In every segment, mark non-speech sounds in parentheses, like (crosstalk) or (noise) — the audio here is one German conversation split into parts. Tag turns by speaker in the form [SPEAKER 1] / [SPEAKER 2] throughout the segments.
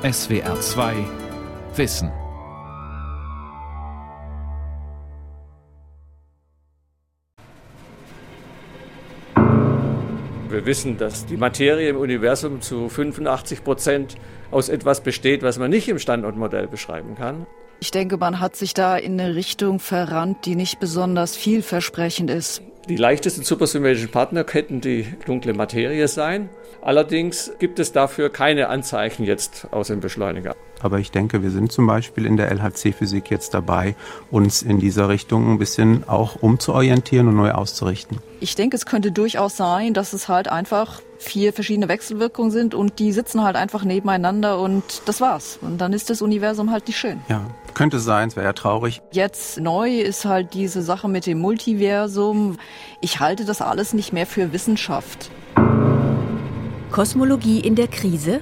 [SPEAKER 1] SWR 2 Wissen.
[SPEAKER 2] Wir wissen, dass die Materie im Universum zu 85 Prozent aus etwas besteht, was man nicht im Standortmodell beschreiben kann.
[SPEAKER 3] Ich denke, man hat sich da in eine Richtung verrannt, die nicht besonders vielversprechend ist.
[SPEAKER 2] Die leichtesten supersymmetrischen Partner könnten die dunkle Materie sein. Allerdings gibt es dafür keine Anzeichen jetzt aus dem Beschleuniger.
[SPEAKER 4] Aber ich denke, wir sind zum Beispiel in der LHC-Physik jetzt dabei, uns in dieser Richtung ein bisschen auch umzuorientieren und neu auszurichten.
[SPEAKER 3] Ich denke, es könnte durchaus sein, dass es halt einfach vier verschiedene Wechselwirkungen sind und die sitzen halt einfach nebeneinander und das war's. Und dann ist das Universum halt nicht schön.
[SPEAKER 4] Ja, könnte sein, es wäre ja traurig.
[SPEAKER 3] Jetzt neu ist halt diese Sache mit dem Multiversum. Ich halte das alles nicht mehr für Wissenschaft.
[SPEAKER 5] Kosmologie in der Krise?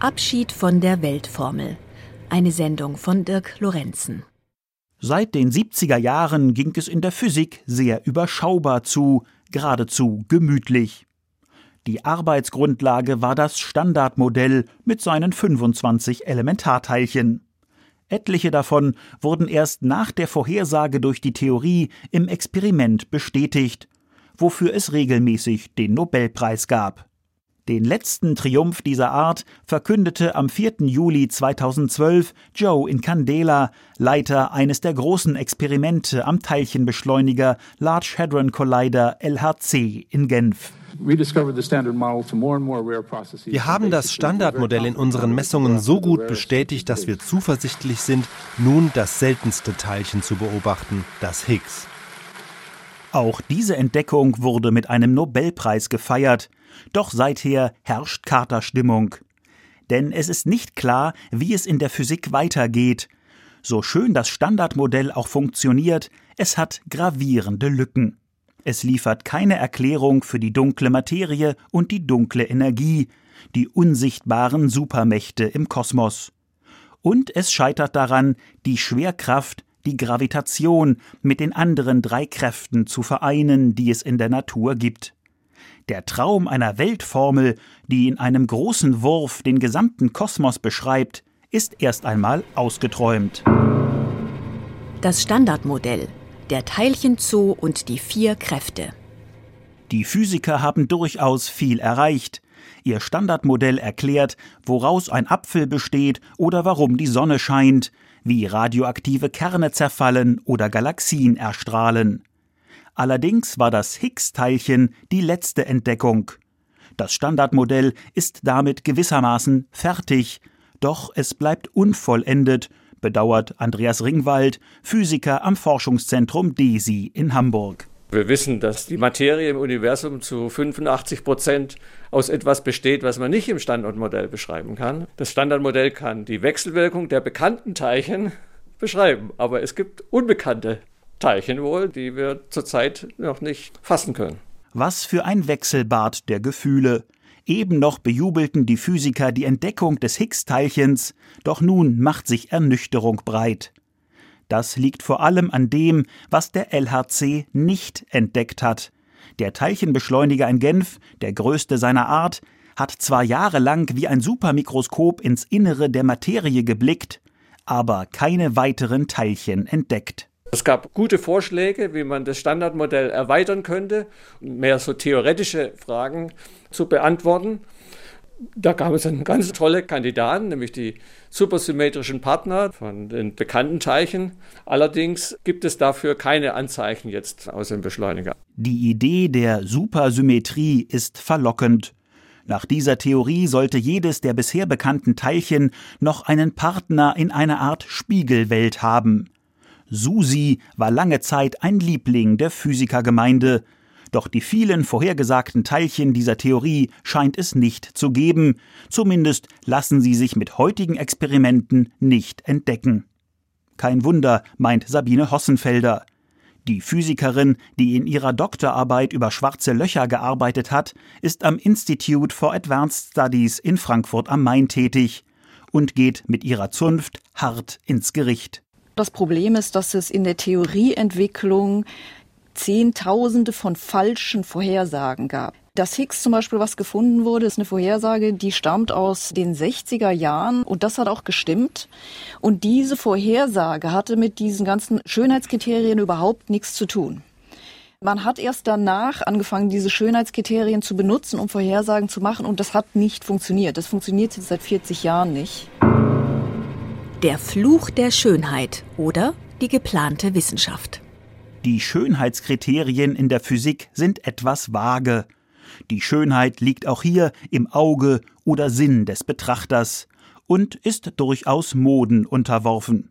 [SPEAKER 5] Abschied von der Weltformel. Eine Sendung von Dirk Lorenzen.
[SPEAKER 6] Seit den 70er Jahren ging es in der Physik sehr überschaubar zu, geradezu gemütlich. Die Arbeitsgrundlage war das Standardmodell mit seinen 25 Elementarteilchen. Etliche davon wurden erst nach der Vorhersage durch die Theorie im Experiment bestätigt, wofür es regelmäßig den Nobelpreis gab. Den letzten Triumph dieser Art verkündete am 4. Juli 2012 Joe Incandela, Leiter eines der großen Experimente am Teilchenbeschleuniger Large Hadron Collider LHC in Genf.
[SPEAKER 7] Wir haben das Standardmodell in unseren Messungen so gut bestätigt, dass wir zuversichtlich sind, nun das seltenste Teilchen zu beobachten, das Higgs.
[SPEAKER 6] Auch diese Entdeckung wurde mit einem Nobelpreis gefeiert, doch seither herrscht Katerstimmung. Denn es ist nicht klar, wie es in der Physik weitergeht. So schön das Standardmodell auch funktioniert, es hat gravierende Lücken. Es liefert keine Erklärung für die dunkle Materie und die dunkle Energie, die unsichtbaren Supermächte im Kosmos. Und es scheitert daran, die Schwerkraft, die Gravitation mit den anderen drei Kräften zu vereinen, die es in der Natur gibt. Der Traum einer Weltformel, die in einem großen Wurf den gesamten Kosmos beschreibt, ist erst einmal ausgeträumt.
[SPEAKER 5] Das Standardmodell der Teilchenzoo und die vier Kräfte.
[SPEAKER 6] Die Physiker haben durchaus viel erreicht. Ihr Standardmodell erklärt, woraus ein Apfel besteht oder warum die Sonne scheint, wie radioaktive Kerne zerfallen oder Galaxien erstrahlen. Allerdings war das Higgs-Teilchen die letzte Entdeckung. Das Standardmodell ist damit gewissermaßen fertig, doch es bleibt unvollendet bedauert Andreas Ringwald, Physiker am Forschungszentrum DESI in Hamburg.
[SPEAKER 2] Wir wissen, dass die Materie im Universum zu 85 Prozent aus etwas besteht, was man nicht im Standardmodell beschreiben kann. Das Standardmodell kann die Wechselwirkung der bekannten Teilchen beschreiben, aber es gibt unbekannte Teilchen wohl, die wir zurzeit noch nicht fassen können.
[SPEAKER 6] Was für ein Wechselbad der Gefühle. Eben noch bejubelten die Physiker die Entdeckung des Higgs-Teilchens, doch nun macht sich Ernüchterung breit. Das liegt vor allem an dem, was der LHC nicht entdeckt hat. Der Teilchenbeschleuniger in Genf, der größte seiner Art, hat zwar jahrelang wie ein Supermikroskop ins Innere der Materie geblickt, aber keine weiteren Teilchen entdeckt.
[SPEAKER 2] Es gab gute Vorschläge, wie man das Standardmodell erweitern könnte, mehr so theoretische Fragen zu beantworten. Da gab es einen ganz tolle Kandidaten, nämlich die supersymmetrischen Partner von den bekannten Teilchen. Allerdings gibt es dafür keine Anzeichen jetzt aus dem Beschleuniger.
[SPEAKER 6] Die Idee der Supersymmetrie ist verlockend. Nach dieser Theorie sollte jedes der bisher bekannten Teilchen noch einen Partner in einer Art Spiegelwelt haben. Susi war lange Zeit ein Liebling der Physikergemeinde, doch die vielen vorhergesagten Teilchen dieser Theorie scheint es nicht zu geben, zumindest lassen sie sich mit heutigen Experimenten nicht entdecken. Kein Wunder, meint Sabine Hossenfelder. Die Physikerin, die in ihrer Doktorarbeit über schwarze Löcher gearbeitet hat, ist am Institute for Advanced Studies in Frankfurt am Main tätig und geht mit ihrer Zunft hart ins Gericht.
[SPEAKER 3] Das Problem ist, dass es in der Theorieentwicklung Zehntausende von falschen Vorhersagen gab. Dass Higgs zum Beispiel was gefunden wurde, ist eine Vorhersage, die stammt aus den 60er Jahren und das hat auch gestimmt. Und diese Vorhersage hatte mit diesen ganzen Schönheitskriterien überhaupt nichts zu tun. Man hat erst danach angefangen, diese Schönheitskriterien zu benutzen, um Vorhersagen zu machen und das hat nicht funktioniert. Das funktioniert jetzt seit 40 Jahren nicht.
[SPEAKER 5] Der Fluch der Schönheit oder die geplante Wissenschaft.
[SPEAKER 6] Die Schönheitskriterien in der Physik sind etwas vage. Die Schönheit liegt auch hier im Auge oder Sinn des Betrachters und ist durchaus Moden unterworfen.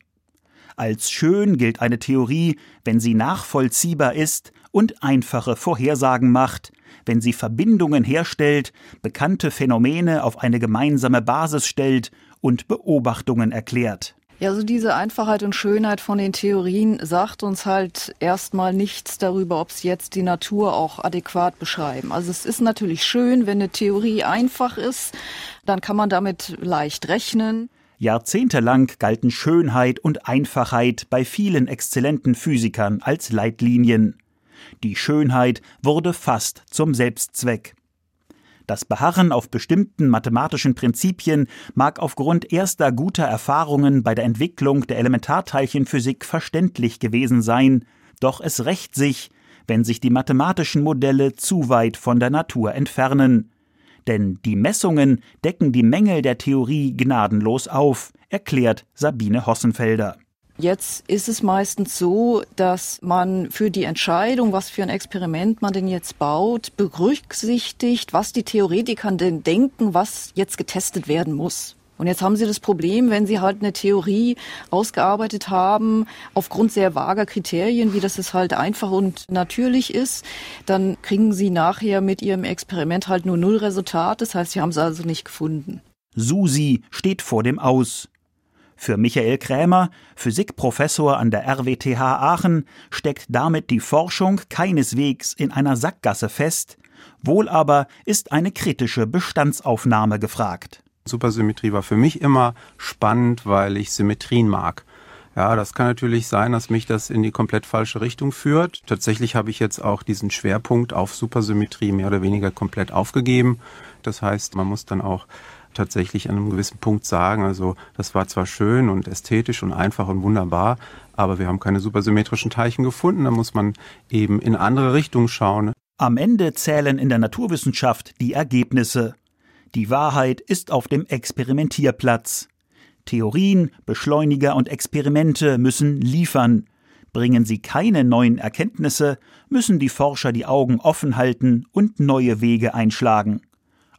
[SPEAKER 6] Als schön gilt eine Theorie, wenn sie nachvollziehbar ist und einfache Vorhersagen macht, wenn sie Verbindungen herstellt, bekannte Phänomene auf eine gemeinsame Basis stellt und Beobachtungen erklärt.
[SPEAKER 3] Ja, also diese Einfachheit und Schönheit von den Theorien sagt uns halt erstmal nichts darüber, ob sie jetzt die Natur auch adäquat beschreiben. Also es ist natürlich schön, wenn eine Theorie einfach ist, dann kann man damit leicht rechnen.
[SPEAKER 6] Jahrzehntelang galten Schönheit und Einfachheit bei vielen exzellenten Physikern als Leitlinien. Die Schönheit wurde fast zum Selbstzweck. Das Beharren auf bestimmten mathematischen Prinzipien mag aufgrund erster guter Erfahrungen bei der Entwicklung der Elementarteilchenphysik verständlich gewesen sein, doch es rächt sich, wenn sich die mathematischen Modelle zu weit von der Natur entfernen. Denn die Messungen decken die Mängel der Theorie gnadenlos auf, erklärt Sabine Hossenfelder.
[SPEAKER 3] Jetzt ist es meistens so, dass man für die Entscheidung, was für ein Experiment man denn jetzt baut, berücksichtigt, was die Theoretiker denn denken, was jetzt getestet werden muss. Und jetzt haben Sie das Problem, wenn Sie halt eine Theorie ausgearbeitet haben, aufgrund sehr vager Kriterien, wie das es halt einfach und natürlich ist, dann kriegen Sie nachher mit Ihrem Experiment halt nur null Resultat. Das heißt, Sie haben es also nicht gefunden.
[SPEAKER 6] Susi steht vor dem Aus. Für Michael Krämer, Physikprofessor an der RWTH Aachen, steckt damit die Forschung keineswegs in einer Sackgasse fest, wohl aber ist eine kritische Bestandsaufnahme gefragt.
[SPEAKER 4] Supersymmetrie war für mich immer spannend, weil ich Symmetrien mag. Ja, das kann natürlich sein, dass mich das in die komplett falsche Richtung führt. Tatsächlich habe ich jetzt auch diesen Schwerpunkt auf Supersymmetrie mehr oder weniger komplett aufgegeben. Das heißt, man muss dann auch tatsächlich an einem gewissen Punkt sagen, also das war zwar schön und ästhetisch und einfach und wunderbar, aber wir haben keine supersymmetrischen Teilchen gefunden, da muss man eben in andere Richtungen schauen.
[SPEAKER 6] Am Ende zählen in der Naturwissenschaft die Ergebnisse. Die Wahrheit ist auf dem Experimentierplatz. Theorien, Beschleuniger und Experimente müssen liefern. Bringen sie keine neuen Erkenntnisse, müssen die Forscher die Augen offen halten und neue Wege einschlagen.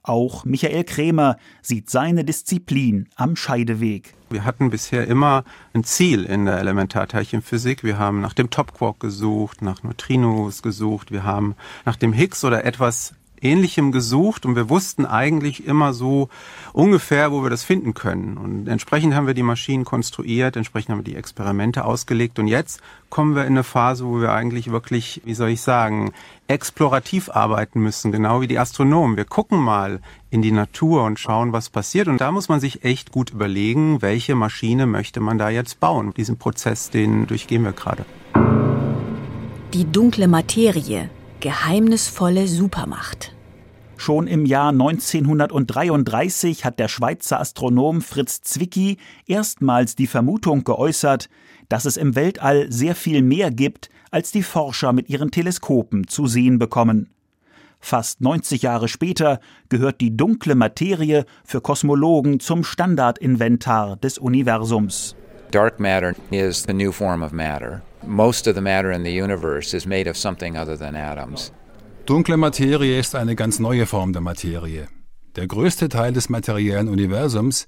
[SPEAKER 6] Auch Michael Krämer sieht seine Disziplin am Scheideweg.
[SPEAKER 4] Wir hatten bisher immer ein Ziel in der Elementarteilchenphysik. Wir haben nach dem Topquark gesucht, nach Neutrinos gesucht, wir haben nach dem Higgs oder etwas Ähnlichem gesucht und wir wussten eigentlich immer so ungefähr, wo wir das finden können. Und entsprechend haben wir die Maschinen konstruiert, entsprechend haben wir die Experimente ausgelegt und jetzt kommen wir in eine Phase, wo wir eigentlich wirklich, wie soll ich sagen, explorativ arbeiten müssen, genau wie die Astronomen. Wir gucken mal in die Natur und schauen, was passiert. Und da muss man sich echt gut überlegen, welche Maschine möchte man da jetzt bauen. Diesen Prozess, den durchgehen wir gerade.
[SPEAKER 5] Die dunkle Materie, geheimnisvolle Supermacht.
[SPEAKER 6] Schon im Jahr 1933 hat der Schweizer Astronom Fritz Zwicky erstmals die Vermutung geäußert, dass es im Weltall sehr viel mehr gibt, als die Forscher mit ihren Teleskopen zu sehen bekommen. Fast 90 Jahre später gehört die dunkle Materie für Kosmologen zum Standardinventar des Universums.
[SPEAKER 8] Dark matter is the new form of matter. Most of the matter in the universe is made of something other than atoms.
[SPEAKER 9] Dunkle Materie ist eine ganz neue Form der Materie. Der größte Teil des materiellen Universums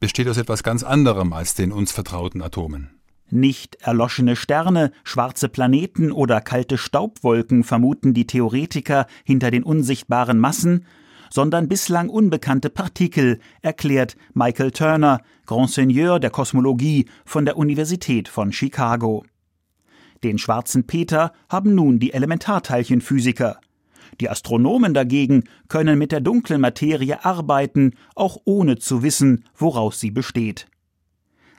[SPEAKER 9] besteht aus etwas ganz anderem als den uns vertrauten Atomen.
[SPEAKER 6] Nicht erloschene Sterne, schwarze Planeten oder kalte Staubwolken vermuten die Theoretiker hinter den unsichtbaren Massen, sondern bislang unbekannte Partikel, erklärt Michael Turner, Grand Seigneur der Kosmologie von der Universität von Chicago. Den schwarzen Peter haben nun die Elementarteilchenphysiker. Die Astronomen dagegen können mit der dunklen Materie arbeiten, auch ohne zu wissen, woraus sie besteht.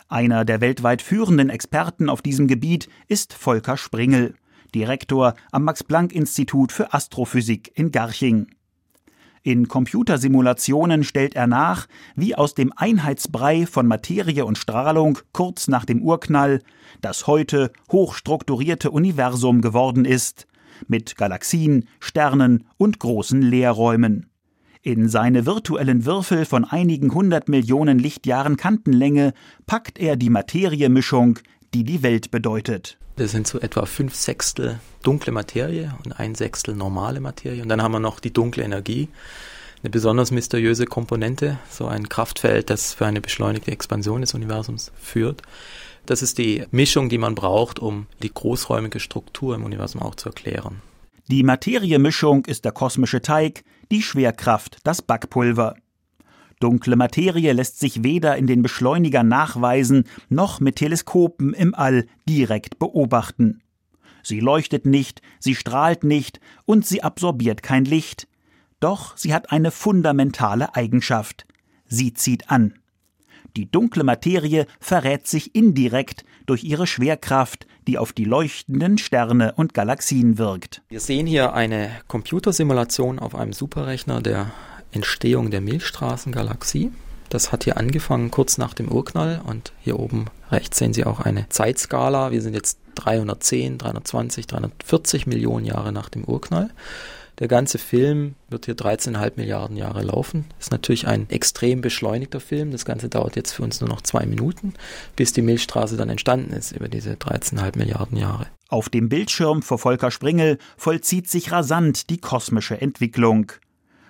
[SPEAKER 6] Einer der weltweit führenden Experten auf diesem Gebiet ist Volker Springel, Direktor am Max-Planck-Institut für Astrophysik in Garching. In Computersimulationen stellt er nach, wie aus dem Einheitsbrei von Materie und Strahlung kurz nach dem Urknall das heute hochstrukturierte Universum geworden ist, mit Galaxien, Sternen und großen Leerräumen. In seine virtuellen Würfel von einigen hundert Millionen Lichtjahren Kantenlänge packt er die Materiemischung, die die Welt bedeutet.
[SPEAKER 10] Das sind so etwa fünf Sechstel dunkle Materie und ein Sechstel normale Materie. Und dann haben wir noch die dunkle Energie, eine besonders mysteriöse Komponente, so ein Kraftfeld, das für eine beschleunigte Expansion des Universums führt. Das ist die Mischung, die man braucht, um die großräumige Struktur im Universum auch zu erklären.
[SPEAKER 6] Die Materiemischung ist der kosmische Teig, die Schwerkraft das Backpulver. Dunkle Materie lässt sich weder in den Beschleunigern nachweisen, noch mit Teleskopen im All direkt beobachten. Sie leuchtet nicht, sie strahlt nicht und sie absorbiert kein Licht. Doch sie hat eine fundamentale Eigenschaft. Sie zieht an. Die dunkle Materie verrät sich indirekt durch ihre Schwerkraft, die auf die leuchtenden Sterne und Galaxien wirkt.
[SPEAKER 10] Wir sehen hier eine Computersimulation auf einem Superrechner der Entstehung der Milchstraßengalaxie. Das hat hier angefangen kurz nach dem Urknall und hier oben rechts sehen Sie auch eine Zeitskala. Wir sind jetzt 310, 320, 340 Millionen Jahre nach dem Urknall. Der ganze Film wird hier 13,5 Milliarden Jahre laufen. Ist natürlich ein extrem beschleunigter Film. Das Ganze dauert jetzt für uns nur noch zwei Minuten, bis die Milchstraße dann entstanden ist über diese 13,5 Milliarden Jahre.
[SPEAKER 6] Auf dem Bildschirm vor Volker Springel vollzieht sich rasant die kosmische Entwicklung.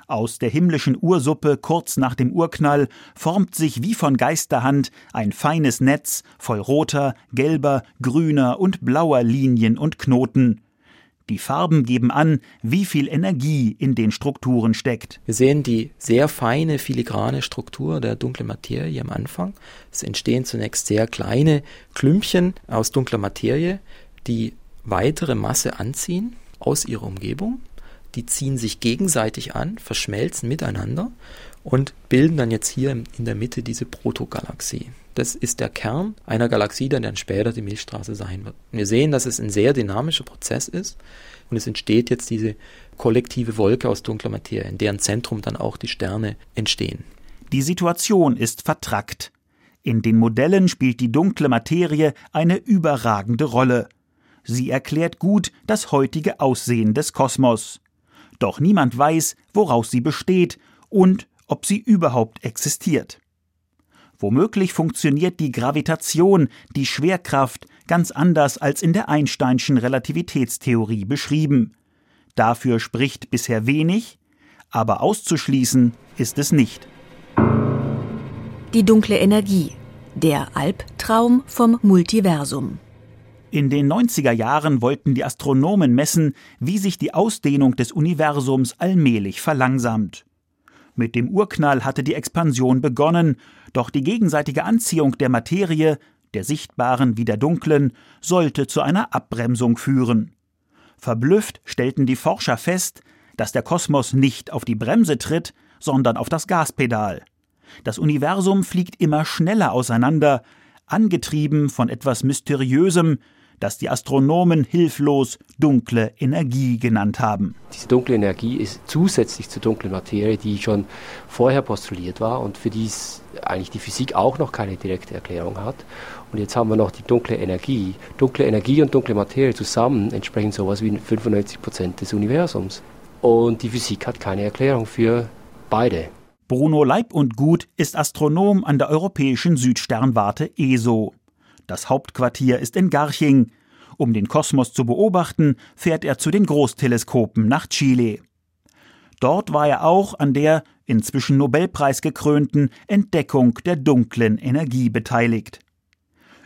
[SPEAKER 6] Aus der himmlischen Ursuppe kurz nach dem Urknall formt sich wie von Geisterhand ein feines Netz voll roter, gelber, grüner und blauer Linien und Knoten. Die Farben geben an, wie viel Energie in den Strukturen steckt.
[SPEAKER 10] Wir sehen die sehr feine filigrane Struktur der dunklen Materie am Anfang. Es entstehen zunächst sehr kleine Klümpchen aus dunkler Materie, die weitere Masse anziehen aus ihrer Umgebung die ziehen sich gegenseitig an, verschmelzen miteinander und bilden dann jetzt hier in der Mitte diese Protogalaxie. Das ist der Kern einer Galaxie, der dann später die Milchstraße sein wird. wir sehen, dass es ein sehr dynamischer Prozess ist und es entsteht jetzt diese kollektive Wolke aus dunkler Materie, in deren Zentrum dann auch die Sterne entstehen.
[SPEAKER 6] Die Situation ist vertrackt. In den Modellen spielt die dunkle Materie eine überragende Rolle. Sie erklärt gut das heutige Aussehen des Kosmos. Doch niemand weiß, woraus sie besteht und ob sie überhaupt existiert. Womöglich funktioniert die Gravitation, die Schwerkraft, ganz anders als in der Einsteinschen Relativitätstheorie beschrieben. Dafür spricht bisher wenig, aber auszuschließen ist es nicht.
[SPEAKER 5] Die dunkle Energie, der Albtraum vom Multiversum.
[SPEAKER 6] In den 90er Jahren wollten die Astronomen messen, wie sich die Ausdehnung des Universums allmählich verlangsamt. Mit dem Urknall hatte die Expansion begonnen, doch die gegenseitige Anziehung der Materie, der sichtbaren wie der dunklen, sollte zu einer Abbremsung führen. Verblüfft stellten die Forscher fest, dass der Kosmos nicht auf die Bremse tritt, sondern auf das Gaspedal. Das Universum fliegt immer schneller auseinander, angetrieben von etwas Mysteriösem, das die Astronomen hilflos dunkle Energie genannt haben.
[SPEAKER 11] Diese dunkle Energie ist zusätzlich zur dunklen Materie, die schon vorher postuliert war und für die eigentlich die Physik auch noch keine direkte Erklärung hat. Und jetzt haben wir noch die dunkle Energie. Dunkle Energie und dunkle Materie zusammen entsprechen sowas wie 95 Prozent des Universums. Und die Physik hat keine Erklärung für beide.
[SPEAKER 6] Bruno Leib und Gut ist Astronom an der Europäischen Südsternwarte ESO. Das Hauptquartier ist in Garching. Um den Kosmos zu beobachten, fährt er zu den Großteleskopen nach Chile. Dort war er auch an der inzwischen Nobelpreis gekrönten Entdeckung der dunklen Energie beteiligt.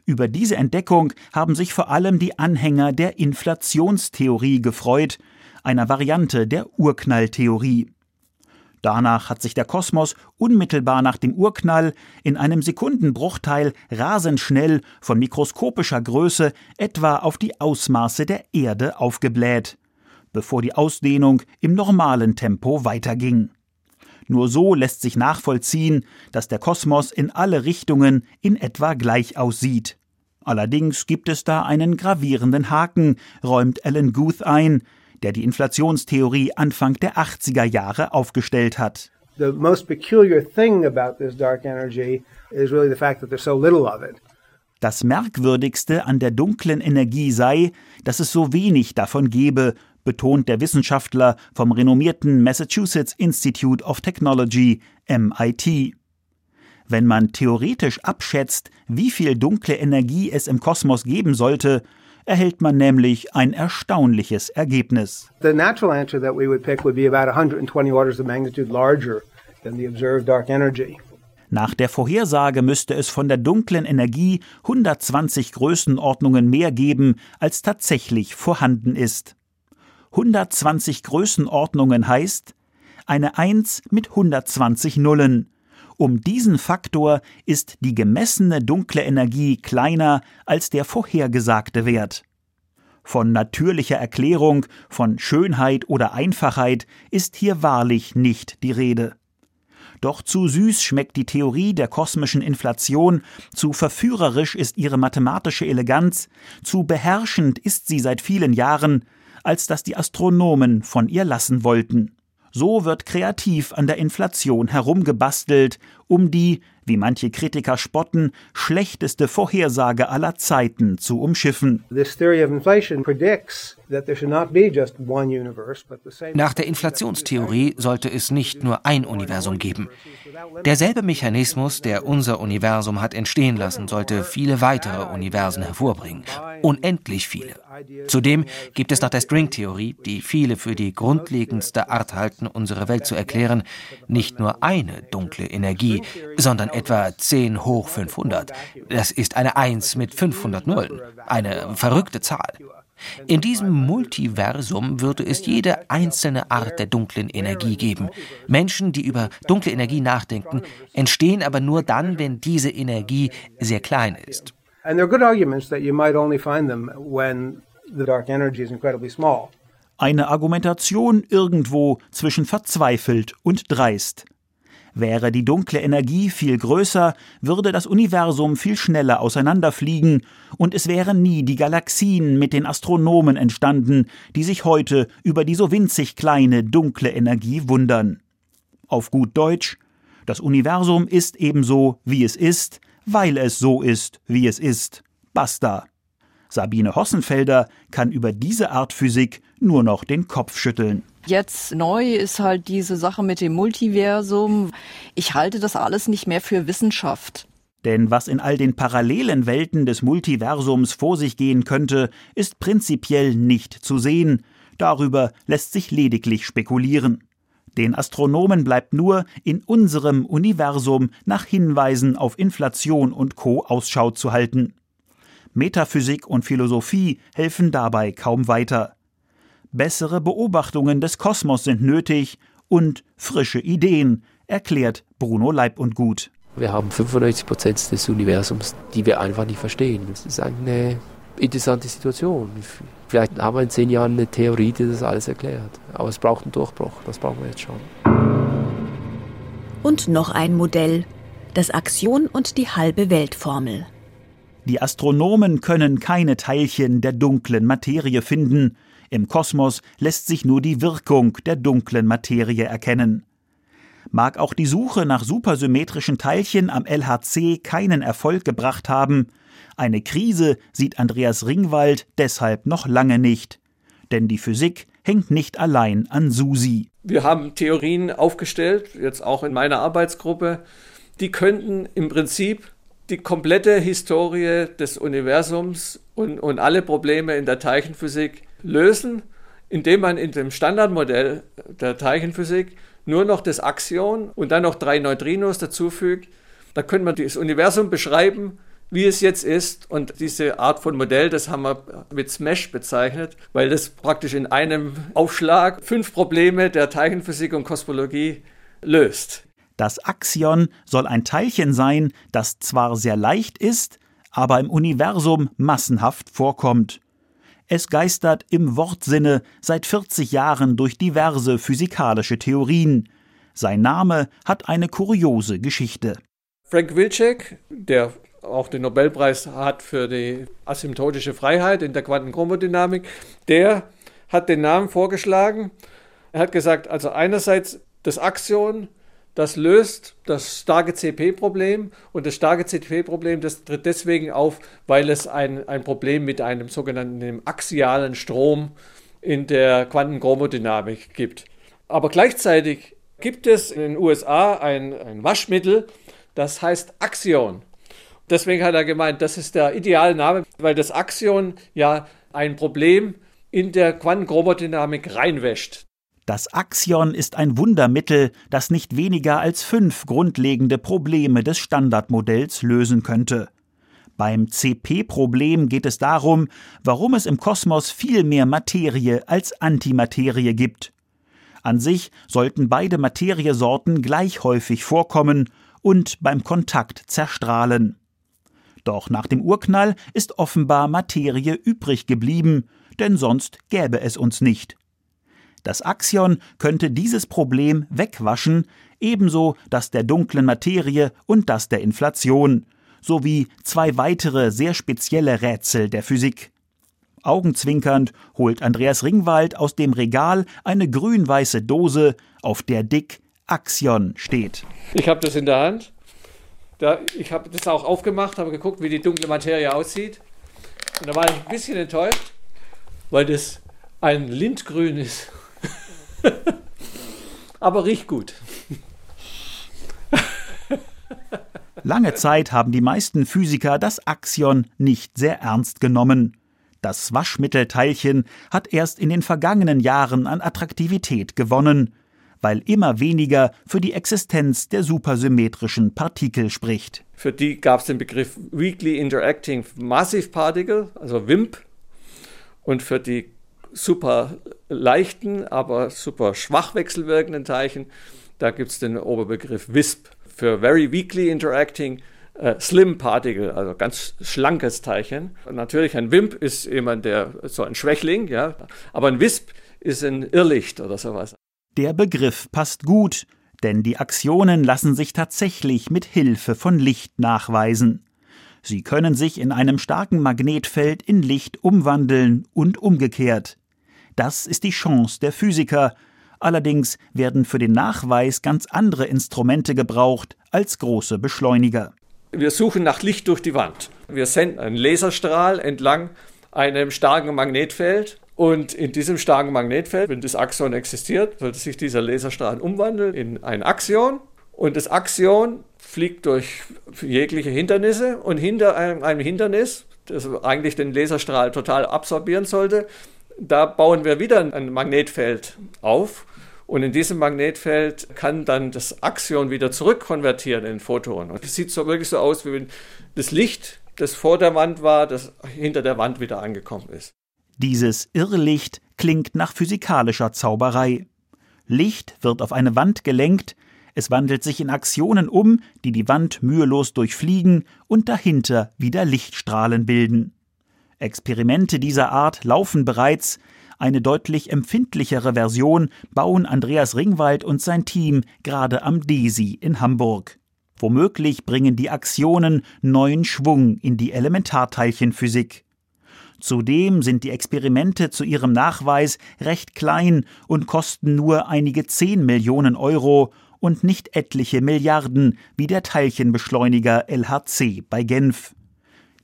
[SPEAKER 6] Über diese Entdeckung haben sich vor allem die Anhänger der Inflationstheorie gefreut, einer Variante der Urknalltheorie. Danach hat sich der Kosmos unmittelbar nach dem Urknall in einem Sekundenbruchteil rasend schnell von mikroskopischer Größe etwa auf die Ausmaße der Erde aufgebläht, bevor die Ausdehnung im normalen Tempo weiterging. Nur so lässt sich nachvollziehen, dass der Kosmos in alle Richtungen in etwa gleich aussieht. Allerdings gibt es da einen gravierenden Haken, räumt Alan Guth ein, der die Inflationstheorie Anfang der 80er Jahre aufgestellt hat.
[SPEAKER 12] The most peculiar thing about this dark energy is really the fact that there's so little of it.
[SPEAKER 6] Das Merkwürdigste an der dunklen Energie sei, dass es so wenig davon gebe, betont der Wissenschaftler vom renommierten Massachusetts Institute of Technology MIT. Wenn man theoretisch abschätzt, wie viel dunkle Energie es im Kosmos geben sollte, erhält man nämlich ein erstaunliches Ergebnis.
[SPEAKER 12] The natural answer that we would pick would be about 120 orders of magnitude larger than the observed dark energy.
[SPEAKER 6] Nach der Vorhersage müsste es von der dunklen Energie 120 Größenordnungen mehr geben, als tatsächlich vorhanden ist. 120 Größenordnungen heißt eine 1 mit 120 Nullen. Um diesen Faktor ist die gemessene dunkle Energie kleiner als der vorhergesagte Wert. Von natürlicher Erklärung, von Schönheit oder Einfachheit ist hier wahrlich nicht die Rede. Doch zu süß schmeckt die Theorie der kosmischen Inflation, zu verführerisch ist ihre mathematische Eleganz, zu beherrschend ist sie seit vielen Jahren, als dass die Astronomen von ihr lassen wollten. So wird kreativ an der Inflation herumgebastelt, um die, wie manche Kritiker spotten, schlechteste Vorhersage aller Zeiten zu umschiffen.
[SPEAKER 13] Nach der Inflationstheorie sollte es nicht nur ein Universum geben. Derselbe Mechanismus, der unser Universum hat entstehen lassen, sollte viele weitere Universen hervorbringen. Unendlich viele. Zudem gibt es nach der Stringtheorie, die viele für die grundlegendste Art halten, unsere Welt zu erklären, nicht nur eine dunkle Energie, sondern etwa 10 hoch 500. Das ist eine 1 mit 500 Nullen. Eine verrückte Zahl. In diesem Multiversum würde es jede einzelne Art der dunklen Energie geben. Menschen, die über dunkle Energie nachdenken, entstehen aber nur dann, wenn diese Energie sehr klein ist. And there are good arguments that you might only find them when
[SPEAKER 6] the dark energy is incredibly small. Eine Argumentation irgendwo zwischen verzweifelt und dreist. Wäre die dunkle Energie viel größer, würde das Universum viel schneller auseinanderfliegen, und es wären nie die Galaxien mit den Astronomen entstanden, die sich heute über die so winzig kleine dunkle Energie wundern. Auf gut Deutsch, das Universum ist ebenso, wie es ist, weil es so ist, wie es ist. Basta. Sabine Hossenfelder kann über diese Art Physik nur noch den Kopf schütteln.
[SPEAKER 3] Jetzt neu ist halt diese Sache mit dem Multiversum. Ich halte das alles nicht mehr für Wissenschaft.
[SPEAKER 6] Denn was in all den parallelen Welten des Multiversums vor sich gehen könnte, ist prinzipiell nicht zu sehen. Darüber lässt sich lediglich spekulieren. Den Astronomen bleibt nur, in unserem Universum nach Hinweisen auf Inflation und Co. Ausschau zu halten. Metaphysik und Philosophie helfen dabei kaum weiter. Bessere Beobachtungen des Kosmos sind nötig und frische Ideen, erklärt Bruno Leib und Gut.
[SPEAKER 11] Wir haben 95 Prozent des Universums, die wir einfach nicht verstehen. Das ist eine interessante Situation. Vielleicht haben wir in zehn Jahren eine Theorie, die das alles erklärt. Aber es braucht einen Durchbruch. Das brauchen wir jetzt schon.
[SPEAKER 5] Und noch ein Modell. Das Axion und die halbe Weltformel.
[SPEAKER 6] Die Astronomen können keine Teilchen der dunklen Materie finden. Im Kosmos lässt sich nur die Wirkung der dunklen Materie erkennen. Mag auch die Suche nach supersymmetrischen Teilchen am LHC keinen Erfolg gebracht haben, eine Krise sieht Andreas Ringwald deshalb noch lange nicht. Denn die Physik hängt nicht allein an Susi.
[SPEAKER 2] Wir haben Theorien aufgestellt, jetzt auch in meiner Arbeitsgruppe, die könnten im Prinzip die komplette Historie des Universums und, und alle Probleme in der Teilchenphysik lösen, indem man in dem Standardmodell der Teilchenphysik nur noch das Axion und dann noch drei Neutrinos dazufügt. Da könnte man das Universum beschreiben, wie es jetzt ist. Und diese Art von Modell, das haben wir mit Smash bezeichnet, weil das praktisch in einem Aufschlag fünf Probleme der Teilchenphysik und Kosmologie löst.
[SPEAKER 6] Das Axion soll ein Teilchen sein, das zwar sehr leicht ist, aber im Universum massenhaft vorkommt. Es geistert im Wortsinne seit 40 Jahren durch diverse physikalische Theorien. Sein Name hat eine kuriose Geschichte.
[SPEAKER 2] Frank Wilczek, der auch den Nobelpreis hat für die asymptotische Freiheit in der Quantenchromodynamik, der hat den Namen vorgeschlagen. Er hat gesagt, also einerseits das Axion, das löst das starke CP-Problem und das starke CP-Problem, das tritt deswegen auf, weil es ein, ein Problem mit einem sogenannten axialen Strom in der Quantenchromodynamik gibt. Aber gleichzeitig gibt es in den USA ein, ein Waschmittel, das heißt Axion. Deswegen hat er gemeint, das ist der ideale Name, weil das Axion ja ein Problem in der Quantenchromodynamik reinwäscht.
[SPEAKER 6] Das Axion ist ein Wundermittel, das nicht weniger als fünf grundlegende Probleme des Standardmodells lösen könnte. Beim CP-Problem geht es darum, warum es im Kosmos viel mehr Materie als Antimaterie gibt. An sich sollten beide Materiesorten gleich häufig vorkommen und beim Kontakt zerstrahlen. Doch nach dem Urknall ist offenbar Materie übrig geblieben, denn sonst gäbe es uns nicht. Das Axion könnte dieses Problem wegwaschen, ebenso das der dunklen Materie und das der Inflation, sowie zwei weitere sehr spezielle Rätsel der Physik. Augenzwinkernd holt Andreas Ringwald aus dem Regal eine grün-weiße Dose, auf der dick Axion steht.
[SPEAKER 2] Ich habe das in der Hand. Da, ich habe das auch aufgemacht, habe geguckt, wie die dunkle Materie aussieht. Und da war ich ein bisschen enttäuscht, weil das ein Lindgrün ist. (laughs) Aber riecht gut.
[SPEAKER 6] Lange Zeit haben die meisten Physiker das Axion nicht sehr ernst genommen. Das Waschmittelteilchen hat erst in den vergangenen Jahren an Attraktivität gewonnen, weil immer weniger für die Existenz der supersymmetrischen Partikel spricht.
[SPEAKER 2] Für die gab es den Begriff Weakly Interacting Massive Particle, also WIMP, und für die super leichten, aber super schwach wechselwirkenden Teilchen, da gibt es den Oberbegriff WISP für Very Weakly Interacting äh, Slim Particle, also ganz schlankes Teilchen. Natürlich ein WIMP ist jemand, der so ein Schwächling, ja, aber ein WISP ist ein Irrlicht oder sowas.
[SPEAKER 6] Der Begriff passt gut, denn die Aktionen lassen sich tatsächlich mit Hilfe von Licht nachweisen. Sie können sich in einem starken Magnetfeld in Licht umwandeln und umgekehrt. Das ist die Chance der Physiker. Allerdings werden für den Nachweis ganz andere Instrumente gebraucht als große Beschleuniger.
[SPEAKER 2] Wir suchen nach Licht durch die Wand. Wir senden einen Laserstrahl entlang einem starken Magnetfeld und in diesem starken Magnetfeld, wenn das Axion existiert, sollte sich dieser Laserstrahl umwandeln in ein Axion. Und das Axion fliegt durch jegliche Hindernisse und hinter einem Hindernis, das eigentlich den Laserstrahl total absorbieren sollte, da bauen wir wieder ein Magnetfeld auf. Und in diesem Magnetfeld kann dann das Axion wieder zurückkonvertieren in Photon. Und es sieht so wirklich so aus, wie wenn das Licht, das vor der Wand war, das hinter der Wand wieder angekommen ist.
[SPEAKER 6] Dieses Irrlicht klingt nach physikalischer Zauberei. Licht wird auf eine Wand gelenkt, es wandelt sich in Aktionen um, die die Wand mühelos durchfliegen und dahinter wieder Lichtstrahlen bilden. Experimente dieser Art laufen bereits, eine deutlich empfindlichere Version bauen Andreas Ringwald und sein Team gerade am DESI in Hamburg. Womöglich bringen die Aktionen neuen Schwung in die Elementarteilchenphysik. Zudem sind die Experimente zu ihrem Nachweis recht klein und kosten nur einige 10 Millionen Euro und nicht etliche Milliarden wie der Teilchenbeschleuniger LHC bei Genf.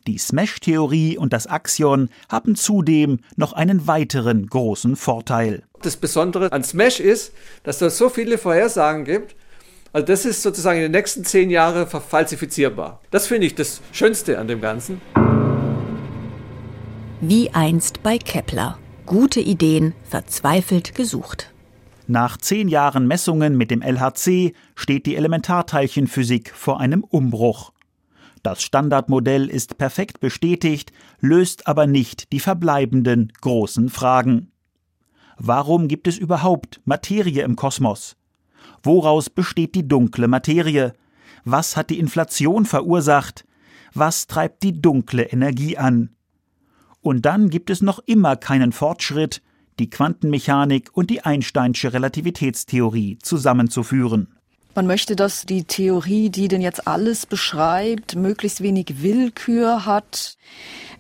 [SPEAKER 6] Die Smash-Theorie und das Axion haben zudem noch einen weiteren großen Vorteil.
[SPEAKER 2] Das Besondere an Smash ist, dass es so viele Vorhersagen gibt. Also das ist sozusagen in den nächsten zehn Jahren falsifizierbar. Das finde ich das Schönste an dem Ganzen.
[SPEAKER 5] Wie einst bei Kepler. Gute Ideen verzweifelt gesucht.
[SPEAKER 6] Nach zehn Jahren Messungen mit dem LHC steht die Elementarteilchenphysik vor einem Umbruch. Das Standardmodell ist perfekt bestätigt, löst aber nicht die verbleibenden großen Fragen. Warum gibt es überhaupt Materie im Kosmos? Woraus besteht die dunkle Materie? Was hat die Inflation verursacht? Was treibt die dunkle Energie an? Und dann gibt es noch immer keinen Fortschritt, die Quantenmechanik und die Einsteinsche Relativitätstheorie zusammenzuführen.
[SPEAKER 3] Man möchte, dass die Theorie, die denn jetzt alles beschreibt, möglichst wenig Willkür hat.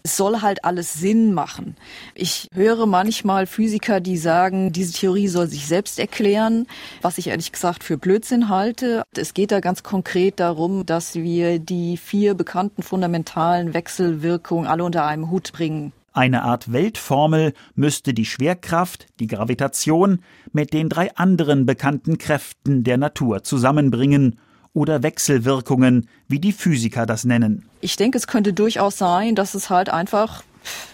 [SPEAKER 3] Es soll halt alles Sinn machen. Ich höre manchmal Physiker, die sagen, diese Theorie soll sich selbst erklären, was ich ehrlich gesagt für Blödsinn halte. Es geht da ganz konkret darum, dass wir die vier bekannten fundamentalen Wechselwirkungen alle unter einem Hut bringen.
[SPEAKER 6] Eine Art Weltformel müsste die Schwerkraft, die Gravitation mit den drei anderen bekannten Kräften der Natur zusammenbringen oder Wechselwirkungen, wie die Physiker das nennen.
[SPEAKER 3] Ich denke, es könnte durchaus sein, dass es halt einfach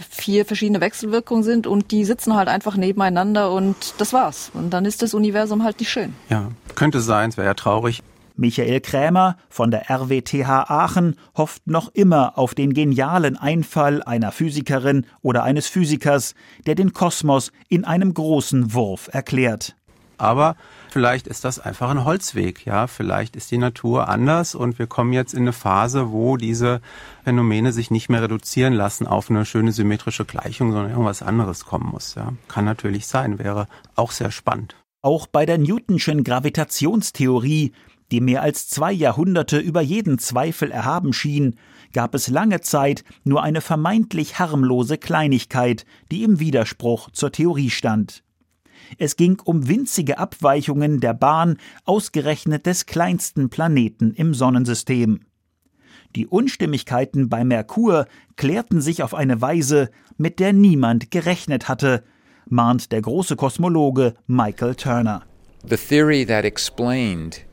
[SPEAKER 3] vier verschiedene Wechselwirkungen sind und die sitzen halt einfach nebeneinander und das war's. Und dann ist das Universum halt nicht schön.
[SPEAKER 4] Ja, könnte sein, es wäre ja traurig.
[SPEAKER 6] Michael Krämer von der RWTH Aachen hofft noch immer auf den genialen Einfall einer Physikerin oder eines Physikers, der den Kosmos in einem großen Wurf erklärt.
[SPEAKER 4] Aber vielleicht ist das einfach ein Holzweg, ja. Vielleicht ist die Natur anders und wir kommen jetzt in eine Phase, wo diese Phänomene sich nicht mehr reduzieren lassen auf eine schöne symmetrische Gleichung, sondern irgendwas anderes kommen muss, ja. Kann natürlich sein, wäre auch sehr spannend.
[SPEAKER 6] Auch bei der Newtonschen Gravitationstheorie, die mehr als zwei Jahrhunderte über jeden Zweifel erhaben schien, gab es lange Zeit nur eine vermeintlich harmlose Kleinigkeit, die im Widerspruch zur Theorie stand. Es ging um winzige Abweichungen der Bahn ausgerechnet des kleinsten Planeten im Sonnensystem. Die Unstimmigkeiten bei Merkur klärten sich auf eine Weise, mit der niemand gerechnet hatte, mahnt der große Kosmologe Michael Turner.
[SPEAKER 8] The theory that explained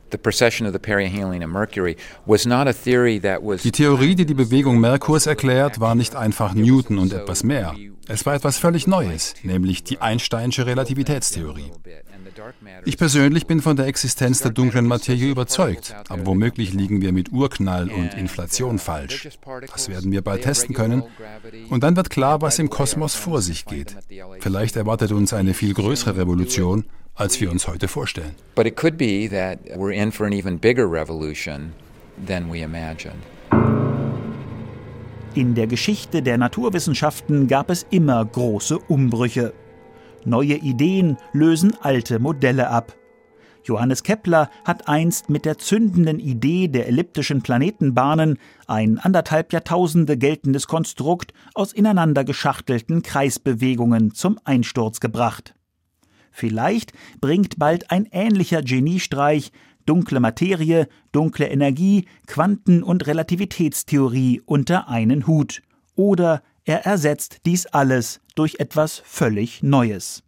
[SPEAKER 8] die
[SPEAKER 9] Theorie, die die Bewegung Merkurs erklärt, war nicht einfach Newton und etwas mehr. Es war etwas völlig Neues, nämlich die Einsteinsche Relativitätstheorie. Ich persönlich bin von der Existenz der dunklen Materie überzeugt, aber womöglich liegen wir mit Urknall und Inflation falsch. Das werden wir bald testen können. Und dann wird klar, was im Kosmos vor sich geht. Vielleicht erwartet uns eine viel größere Revolution, als wir uns heute vorstellen.
[SPEAKER 8] But it could be that we're in for an even bigger revolution than we imagined.
[SPEAKER 6] In der Geschichte der Naturwissenschaften gab es immer große Umbrüche. Neue Ideen lösen alte Modelle ab. Johannes Kepler hat einst mit der zündenden Idee der elliptischen Planetenbahnen ein anderthalb Jahrtausende geltendes Konstrukt aus ineinander geschachtelten Kreisbewegungen zum Einsturz gebracht. Vielleicht bringt bald ein ähnlicher Geniestreich dunkle Materie, dunkle Energie, Quanten- und Relativitätstheorie unter einen Hut. Oder er ersetzt dies alles durch etwas völlig Neues.